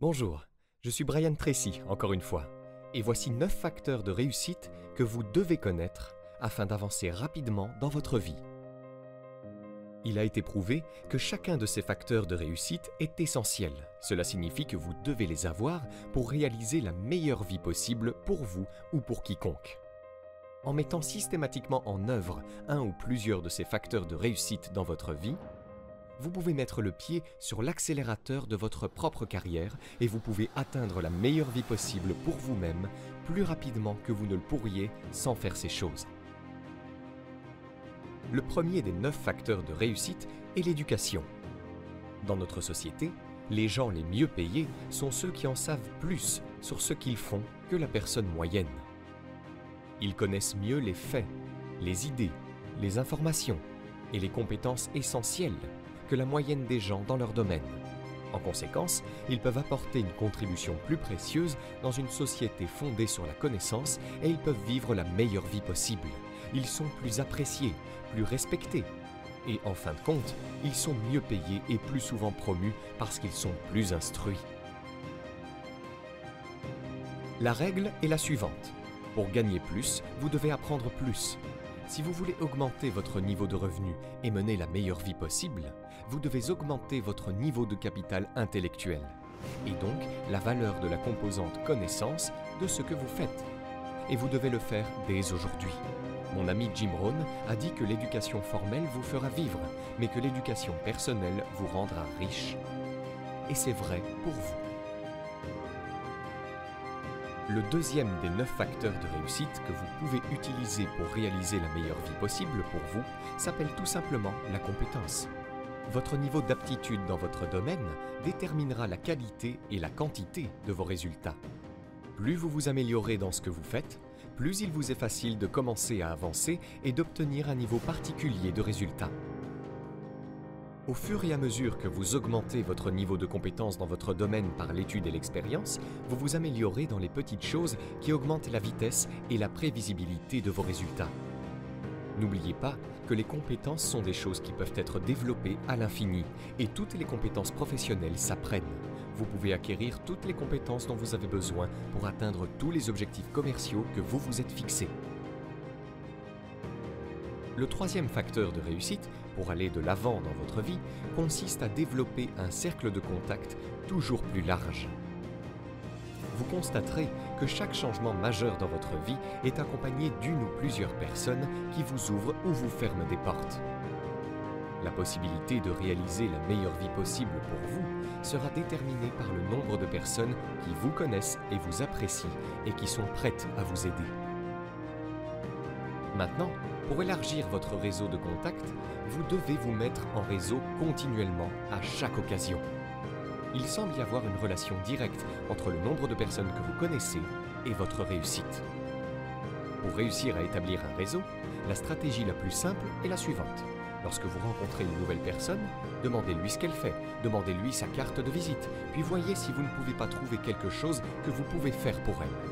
Bonjour, je suis Brian Tracy, encore une fois, et voici 9 facteurs de réussite que vous devez connaître afin d'avancer rapidement dans votre vie. Il a été prouvé que chacun de ces facteurs de réussite est essentiel. Cela signifie que vous devez les avoir pour réaliser la meilleure vie possible pour vous ou pour quiconque. En mettant systématiquement en œuvre un ou plusieurs de ces facteurs de réussite dans votre vie, vous pouvez mettre le pied sur l'accélérateur de votre propre carrière et vous pouvez atteindre la meilleure vie possible pour vous-même plus rapidement que vous ne le pourriez sans faire ces choses. Le premier des neuf facteurs de réussite est l'éducation. Dans notre société, les gens les mieux payés sont ceux qui en savent plus sur ce qu'ils font que la personne moyenne. Ils connaissent mieux les faits, les idées, les informations et les compétences essentielles que la moyenne des gens dans leur domaine. En conséquence, ils peuvent apporter une contribution plus précieuse dans une société fondée sur la connaissance et ils peuvent vivre la meilleure vie possible. Ils sont plus appréciés, plus respectés. Et en fin de compte, ils sont mieux payés et plus souvent promus parce qu'ils sont plus instruits. La règle est la suivante. Pour gagner plus, vous devez apprendre plus. Si vous voulez augmenter votre niveau de revenu et mener la meilleure vie possible, vous devez augmenter votre niveau de capital intellectuel et donc la valeur de la composante connaissance de ce que vous faites. Et vous devez le faire dès aujourd'hui. Mon ami Jim Rohn a dit que l'éducation formelle vous fera vivre, mais que l'éducation personnelle vous rendra riche. Et c'est vrai pour vous. Le deuxième des neuf facteurs de réussite que vous pouvez utiliser pour réaliser la meilleure vie possible pour vous s'appelle tout simplement la compétence. Votre niveau d'aptitude dans votre domaine déterminera la qualité et la quantité de vos résultats. Plus vous vous améliorez dans ce que vous faites, plus il vous est facile de commencer à avancer et d'obtenir un niveau particulier de résultats. Au fur et à mesure que vous augmentez votre niveau de compétence dans votre domaine par l'étude et l'expérience, vous vous améliorez dans les petites choses qui augmentent la vitesse et la prévisibilité de vos résultats. N'oubliez pas que les compétences sont des choses qui peuvent être développées à l'infini et toutes les compétences professionnelles s'apprennent. Vous pouvez acquérir toutes les compétences dont vous avez besoin pour atteindre tous les objectifs commerciaux que vous vous êtes fixés. Le troisième facteur de réussite, pour aller de l'avant dans votre vie, consiste à développer un cercle de contact toujours plus large. Vous constaterez que chaque changement majeur dans votre vie est accompagné d'une ou plusieurs personnes qui vous ouvrent ou vous ferment des portes. La possibilité de réaliser la meilleure vie possible pour vous sera déterminée par le nombre de personnes qui vous connaissent et vous apprécient et qui sont prêtes à vous aider. Maintenant, pour élargir votre réseau de contacts, vous devez vous mettre en réseau continuellement à chaque occasion. Il semble y avoir une relation directe entre le nombre de personnes que vous connaissez et votre réussite. Pour réussir à établir un réseau, la stratégie la plus simple est la suivante. Lorsque vous rencontrez une nouvelle personne, demandez-lui ce qu'elle fait, demandez-lui sa carte de visite, puis voyez si vous ne pouvez pas trouver quelque chose que vous pouvez faire pour elle.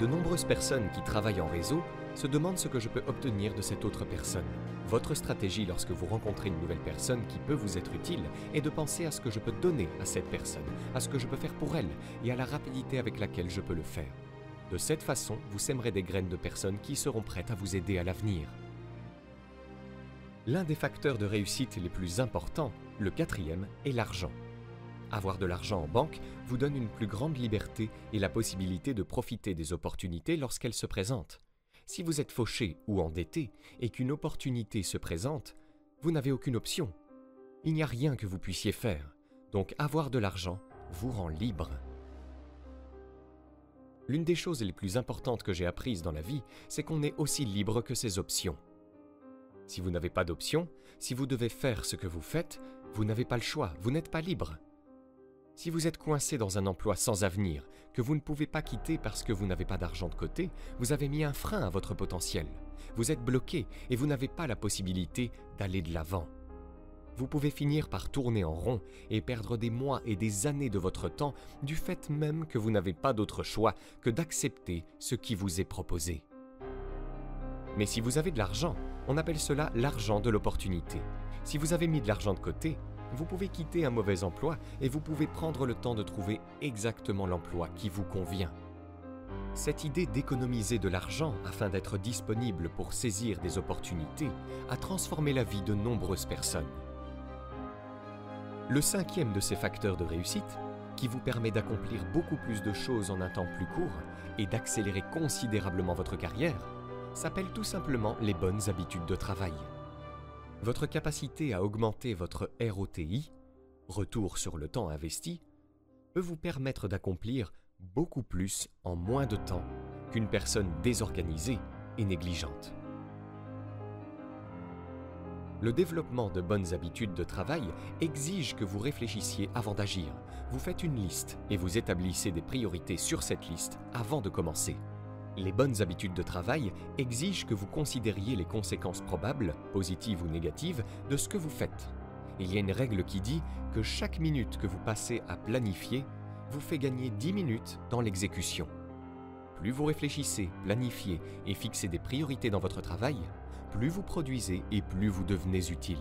De nombreuses personnes qui travaillent en réseau se demandent ce que je peux obtenir de cette autre personne. Votre stratégie lorsque vous rencontrez une nouvelle personne qui peut vous être utile est de penser à ce que je peux donner à cette personne, à ce que je peux faire pour elle et à la rapidité avec laquelle je peux le faire. De cette façon, vous sèmerez des graines de personnes qui seront prêtes à vous aider à l'avenir. L'un des facteurs de réussite les plus importants, le quatrième, est l'argent. Avoir de l'argent en banque vous donne une plus grande liberté et la possibilité de profiter des opportunités lorsqu'elles se présentent. Si vous êtes fauché ou endetté et qu'une opportunité se présente, vous n'avez aucune option. Il n'y a rien que vous puissiez faire. Donc avoir de l'argent vous rend libre. L'une des choses les plus importantes que j'ai apprises dans la vie, c'est qu'on est aussi libre que ses options. Si vous n'avez pas d'option, si vous devez faire ce que vous faites, vous n'avez pas le choix, vous n'êtes pas libre. Si vous êtes coincé dans un emploi sans avenir, que vous ne pouvez pas quitter parce que vous n'avez pas d'argent de côté, vous avez mis un frein à votre potentiel. Vous êtes bloqué et vous n'avez pas la possibilité d'aller de l'avant. Vous pouvez finir par tourner en rond et perdre des mois et des années de votre temps du fait même que vous n'avez pas d'autre choix que d'accepter ce qui vous est proposé. Mais si vous avez de l'argent, on appelle cela l'argent de l'opportunité. Si vous avez mis de l'argent de côté, vous pouvez quitter un mauvais emploi et vous pouvez prendre le temps de trouver exactement l'emploi qui vous convient. Cette idée d'économiser de l'argent afin d'être disponible pour saisir des opportunités a transformé la vie de nombreuses personnes. Le cinquième de ces facteurs de réussite, qui vous permet d'accomplir beaucoup plus de choses en un temps plus court et d'accélérer considérablement votre carrière, s'appelle tout simplement les bonnes habitudes de travail. Votre capacité à augmenter votre ROTI, retour sur le temps investi, peut vous permettre d'accomplir beaucoup plus en moins de temps qu'une personne désorganisée et négligente. Le développement de bonnes habitudes de travail exige que vous réfléchissiez avant d'agir. Vous faites une liste et vous établissez des priorités sur cette liste avant de commencer. Les bonnes habitudes de travail exigent que vous considériez les conséquences probables, positives ou négatives, de ce que vous faites. Il y a une règle qui dit que chaque minute que vous passez à planifier vous fait gagner 10 minutes dans l'exécution. Plus vous réfléchissez, planifiez et fixez des priorités dans votre travail, plus vous produisez et plus vous devenez utile.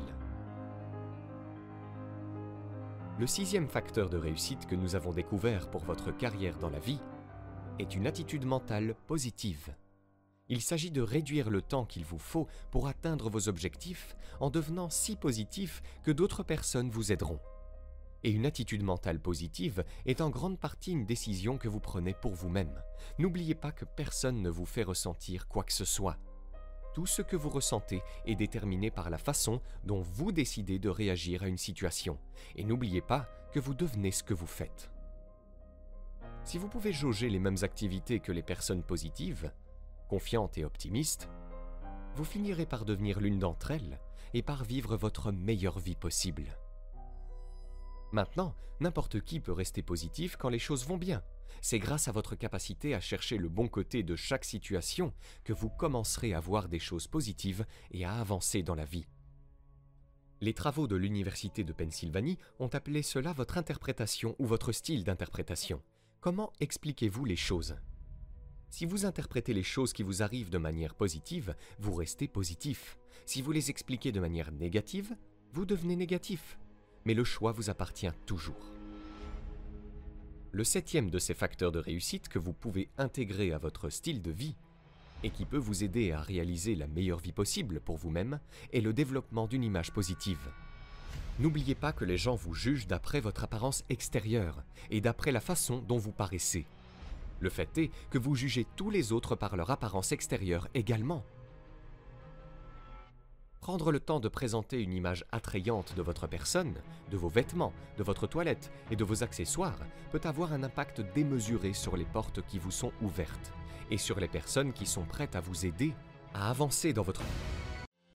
Le sixième facteur de réussite que nous avons découvert pour votre carrière dans la vie est une attitude mentale positive. Il s'agit de réduire le temps qu'il vous faut pour atteindre vos objectifs en devenant si positif que d'autres personnes vous aideront. Et une attitude mentale positive est en grande partie une décision que vous prenez pour vous-même. N'oubliez pas que personne ne vous fait ressentir quoi que ce soit. Tout ce que vous ressentez est déterminé par la façon dont vous décidez de réagir à une situation. Et n'oubliez pas que vous devenez ce que vous faites. Si vous pouvez jauger les mêmes activités que les personnes positives, confiantes et optimistes, vous finirez par devenir l'une d'entre elles et par vivre votre meilleure vie possible. Maintenant, n'importe qui peut rester positif quand les choses vont bien. C'est grâce à votre capacité à chercher le bon côté de chaque situation que vous commencerez à voir des choses positives et à avancer dans la vie. Les travaux de l'Université de Pennsylvanie ont appelé cela votre interprétation ou votre style d'interprétation. Comment expliquez-vous les choses? Si vous interprétez les choses qui vous arrivent de manière positive, vous restez positif. Si vous les expliquez de manière négative, vous devenez négatif. Mais le choix vous appartient toujours. Le septième de ces facteurs de réussite que vous pouvez intégrer à votre style de vie et qui peut vous aider à réaliser la meilleure vie possible pour vous-même est le développement d'une image positive. N'oubliez pas que les gens vous jugent d'après votre apparence extérieure et d'après la façon dont vous paraissez. Le fait est que vous jugez tous les autres par leur apparence extérieure également. Prendre le temps de présenter une image attrayante de votre personne, de vos vêtements, de votre toilette et de vos accessoires peut avoir un impact démesuré sur les portes qui vous sont ouvertes et sur les personnes qui sont prêtes à vous aider à avancer dans votre vie.